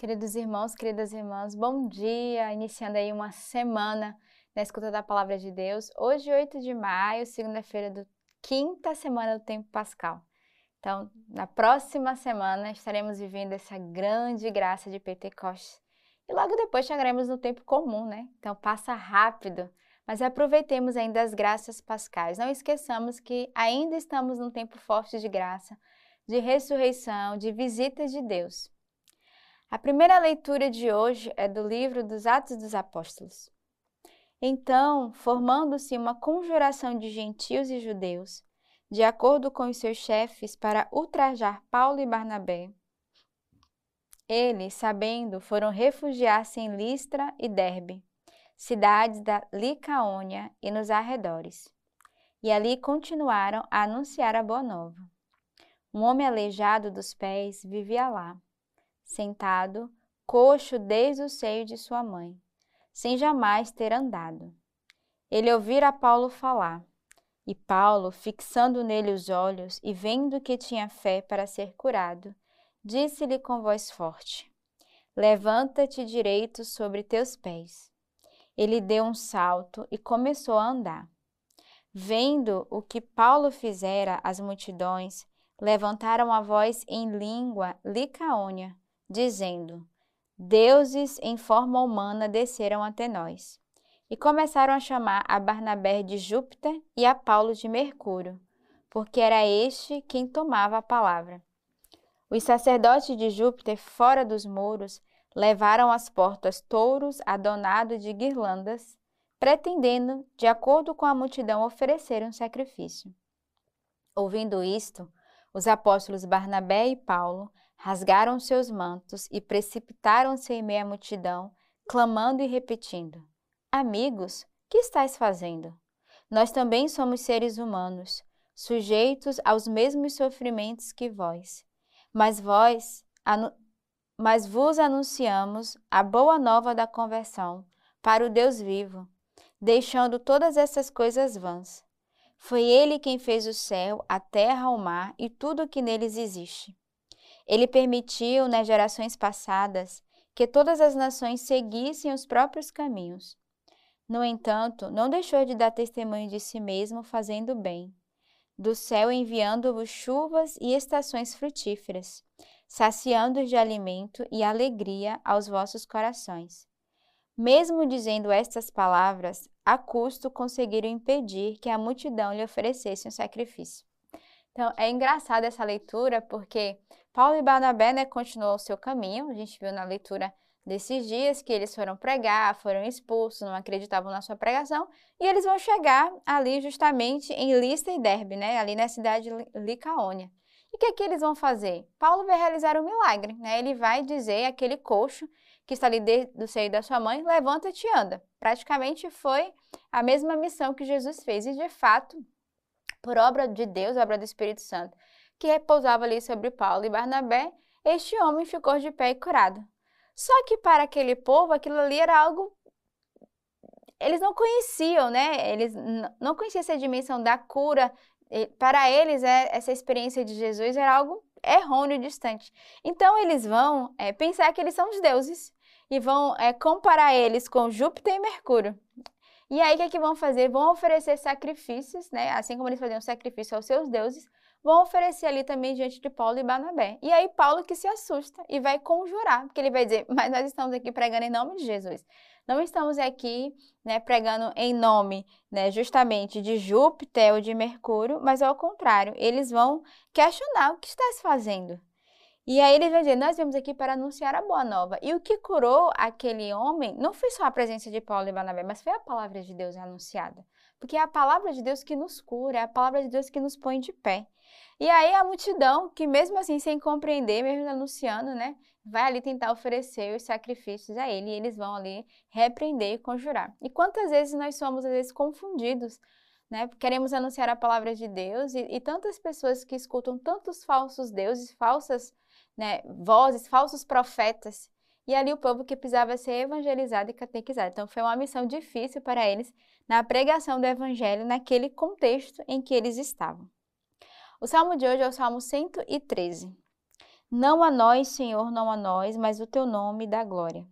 Queridos irmãos, queridas irmãs, bom dia! Iniciando aí uma semana na escuta da palavra de Deus. Hoje, 8 de maio, segunda-feira do quinta semana do tempo pascal. Então, na próxima semana estaremos vivendo essa grande graça de Pentecostes. E logo depois chegaremos no tempo comum, né? Então passa rápido, mas aproveitemos ainda as graças pascais. Não esqueçamos que ainda estamos num tempo forte de graça, de ressurreição, de visitas de Deus. A primeira leitura de hoje é do livro dos Atos dos Apóstolos. Então, formando-se uma conjuração de gentios e judeus, de acordo com os seus chefes, para ultrajar Paulo e Barnabé, eles, sabendo, foram refugiar-se em Listra e Derbe, cidades da Licaônia e nos arredores. E ali continuaram a anunciar a boa nova. Um homem aleijado dos pés vivia lá sentado, coxo desde o seio de sua mãe, sem jamais ter andado. Ele ouvira Paulo falar, e Paulo, fixando nele os olhos e vendo que tinha fé para ser curado, disse-lhe com voz forte: Levanta-te direito sobre teus pés. Ele deu um salto e começou a andar. Vendo o que Paulo fizera, as multidões levantaram a voz em língua licaônia dizendo: Deuses em forma humana desceram até nós. E começaram a chamar a Barnabé de Júpiter e a Paulo de Mercúrio, porque era este quem tomava a palavra. Os sacerdotes de Júpiter, fora dos muros, levaram às portas touros adornados de guirlandas, pretendendo, de acordo com a multidão, oferecer um sacrifício. Ouvindo isto, os apóstolos Barnabé e Paulo rasgaram seus mantos e precipitaram-se em meia multidão, clamando e repetindo: Amigos, que estáis fazendo? Nós também somos seres humanos, sujeitos aos mesmos sofrimentos que vós. Mas vós, mas vos anunciamos a boa nova da conversão para o Deus vivo, deixando todas essas coisas vãs. Foi ele quem fez o céu, a terra, o mar e tudo o que neles existe. Ele permitiu, nas gerações passadas, que todas as nações seguissem os próprios caminhos. No entanto, não deixou de dar testemunho de si mesmo, fazendo bem, do céu enviando-vos chuvas e estações frutíferas, saciando de alimento e alegria aos vossos corações. Mesmo dizendo estas palavras, a custo conseguiram impedir que a multidão lhe oferecesse um sacrifício. Então, é engraçada essa leitura porque Paulo e Barnabé né, o seu caminho. A gente viu na leitura desses dias que eles foram pregar, foram expulsos, não acreditavam na sua pregação, e eles vão chegar ali justamente em Lista e Derbe, né, ali na cidade de Licaônia. E o que, é que eles vão fazer? Paulo vai realizar um milagre, né? Ele vai dizer aquele coxo que está ali do seio da sua mãe, levanta-te e anda. Praticamente foi a mesma missão que Jesus fez e de fato por obra de Deus, obra do Espírito Santo, que repousava ali sobre Paulo e Barnabé, este homem ficou de pé e curado. Só que para aquele povo aquilo ali era algo eles não conheciam, né? Eles não conheciam essa dimensão da cura. Para eles, é, essa experiência de Jesus era algo errôneo, distante. Então, eles vão é, pensar que eles são os deuses e vão é, comparar eles com Júpiter e Mercúrio. E aí, o que, é que vão fazer? Vão oferecer sacrifícios, né? Assim como eles faziam sacrifício aos seus deuses, vão oferecer ali também diante de Paulo e Barnabé. E aí, Paulo que se assusta e vai conjurar, porque ele vai dizer: Mas nós estamos aqui pregando em nome de Jesus. Não estamos aqui né, pregando em nome né, justamente de Júpiter ou de Mercúrio, mas ao contrário, eles vão questionar o que estás fazendo. E aí ele vai dizer: Nós viemos aqui para anunciar a boa nova. E o que curou aquele homem não foi só a presença de Paulo e Barnabé, mas foi a palavra de Deus anunciada. Porque é a palavra de Deus que nos cura, é a palavra de Deus que nos põe de pé. E aí a multidão, que mesmo assim, sem compreender, mesmo anunciando, né, vai ali tentar oferecer os sacrifícios a ele, e eles vão ali repreender e conjurar. E quantas vezes nós somos, às vezes, confundidos né? Queremos anunciar a palavra de Deus e, e, tantas pessoas que escutam tantos falsos deuses, falsas né, vozes, falsos profetas. E ali o povo que precisava ser evangelizado e catequizado. Então foi uma missão difícil para eles na pregação do evangelho naquele contexto em que eles estavam. O salmo de hoje é o salmo 113. Não a nós, Senhor, não a nós, mas o teu nome dá glória,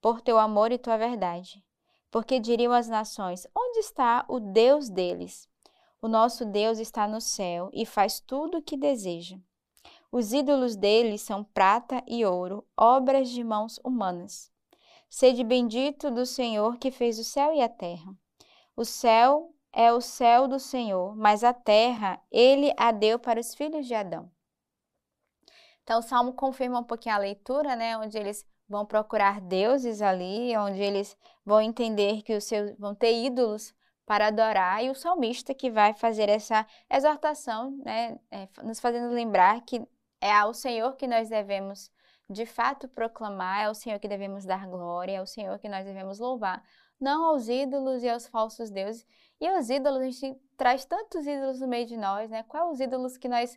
por teu amor e tua verdade. Porque diriam as nações: Onde está o Deus deles? O nosso Deus está no céu e faz tudo o que deseja. Os ídolos deles são prata e ouro, obras de mãos humanas. Sede bendito do Senhor que fez o céu e a terra. O céu é o céu do Senhor, mas a terra ele a deu para os filhos de Adão. Então, o Salmo confirma um pouquinho a leitura, né, onde eles vão procurar deuses ali, onde eles vão entender que os seus vão ter ídolos para adorar, e o salmista que vai fazer essa exortação, né, é, nos fazendo lembrar que é ao Senhor que nós devemos de fato proclamar, é ao Senhor que devemos dar glória, é ao Senhor que nós devemos louvar, não aos ídolos e aos falsos deuses. E os ídolos, a gente traz tantos ídolos no meio de nós, né? Quais os ídolos que nós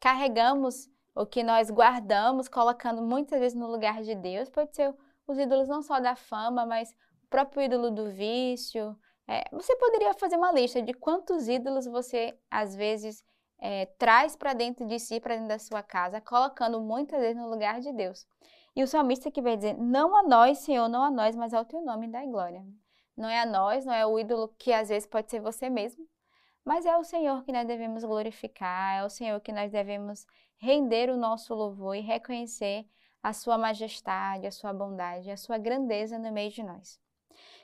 carregamos o que nós guardamos, colocando muitas vezes no lugar de Deus. Pode ser os ídolos não só da fama, mas o próprio ídolo do vício. É, você poderia fazer uma lista de quantos ídolos você, às vezes, é, traz para dentro de si, para dentro da sua casa, colocando muitas vezes no lugar de Deus. E o salmista que vai dizer: Não a nós, Senhor, não a nós, mas ao teu nome da glória. Não é a nós, não é o ídolo que às vezes pode ser você mesmo, mas é o Senhor que nós devemos glorificar, é o Senhor que nós devemos render o nosso louvor e reconhecer a sua majestade, a sua bondade, a sua grandeza no meio de nós.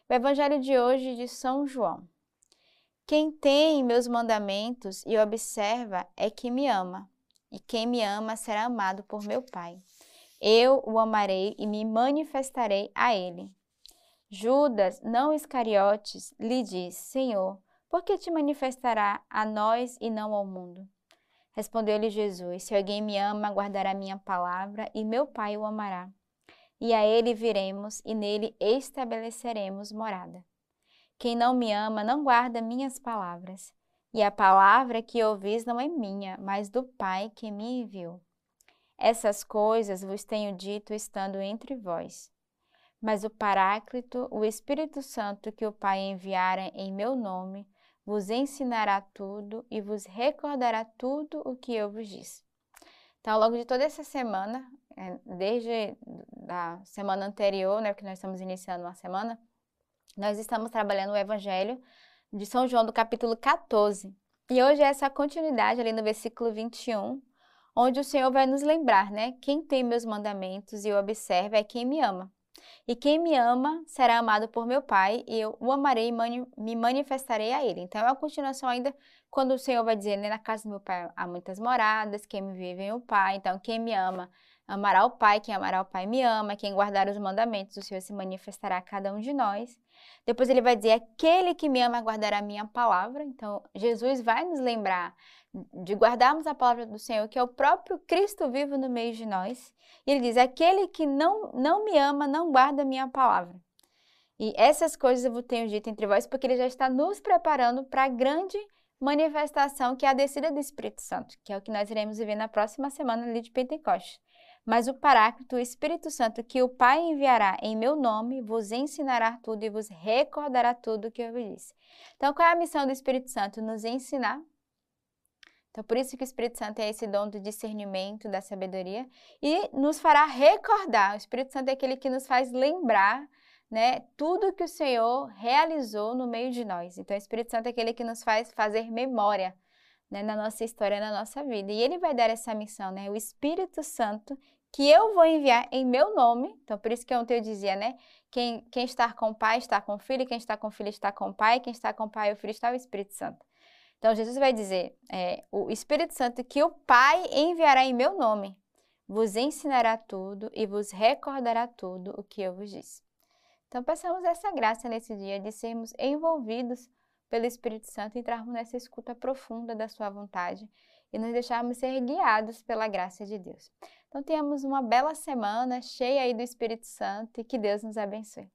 O evangelho de hoje de São João. Quem tem meus mandamentos e observa é que me ama, e quem me ama será amado por meu Pai. Eu o amarei e me manifestarei a ele. Judas, não Iscariotes, lhe diz: Senhor, por que te manifestará a nós e não ao mundo? Respondeu-lhe Jesus: Se alguém me ama, guardará minha palavra, e meu Pai o amará. E a ele viremos, e nele estabeleceremos morada. Quem não me ama não guarda minhas palavras. E a palavra que ouvis não é minha, mas do Pai que me enviou. Essas coisas vos tenho dito estando entre vós. Mas o Paráclito, o Espírito Santo que o Pai enviara em meu nome, vos ensinará tudo e vos recordará tudo o que eu vos disse. Então, ao longo de toda essa semana, é, desde a semana anterior, né, que nós estamos iniciando uma semana, nós estamos trabalhando o Evangelho de São João do capítulo 14. E hoje é essa continuidade ali no versículo 21, onde o Senhor vai nos lembrar, né? Quem tem meus mandamentos e observa é quem me ama. E quem me ama será amado por meu Pai, e eu o amarei e me manifestarei a ele. Então, é uma continuação ainda quando o Senhor vai dizer, né, na casa do meu Pai há muitas moradas, quem me vive em o Pai. Então, quem me ama amará o Pai, quem amará o Pai me ama, quem guardar os mandamentos, o Senhor se manifestará a cada um de nós. Depois ele vai dizer, aquele que me ama guardará a minha palavra. Então, Jesus vai nos lembrar de guardarmos a palavra do Senhor, que é o próprio Cristo vivo no meio de nós. E ele diz: Aquele que não, não me ama, não guarda a minha palavra. E essas coisas eu tenho dito entre vós, porque ele já está nos preparando para a grande manifestação que é a descida do Espírito Santo, que é o que nós iremos viver na próxima semana ali de Pentecostes. Mas o Paráclito, o Espírito Santo, que o Pai enviará em meu nome, vos ensinará tudo e vos recordará tudo o que eu vos disse. Então, qual é a missão do Espírito Santo? Nos ensinar então, por isso que o Espírito Santo é esse dom do discernimento, da sabedoria, e nos fará recordar. O Espírito Santo é aquele que nos faz lembrar né, tudo que o Senhor realizou no meio de nós. Então, o Espírito Santo é aquele que nos faz fazer memória né, na nossa história, na nossa vida. E ele vai dar essa missão, né? O Espírito Santo que eu vou enviar em meu nome. Então, por isso que ontem eu dizia, né? Quem, quem está com o Pai está com o Filho, quem está com o Filho está com o Pai, quem está com o Pai e o Filho está o Espírito Santo. Então, Jesus vai dizer: é, o Espírito Santo que o Pai enviará em meu nome, vos ensinará tudo e vos recordará tudo o que eu vos disse. Então, peçamos essa graça nesse dia de sermos envolvidos pelo Espírito Santo entrarmos nessa escuta profunda da Sua vontade e nos deixarmos ser guiados pela graça de Deus. Então, tenhamos uma bela semana cheia aí do Espírito Santo e que Deus nos abençoe.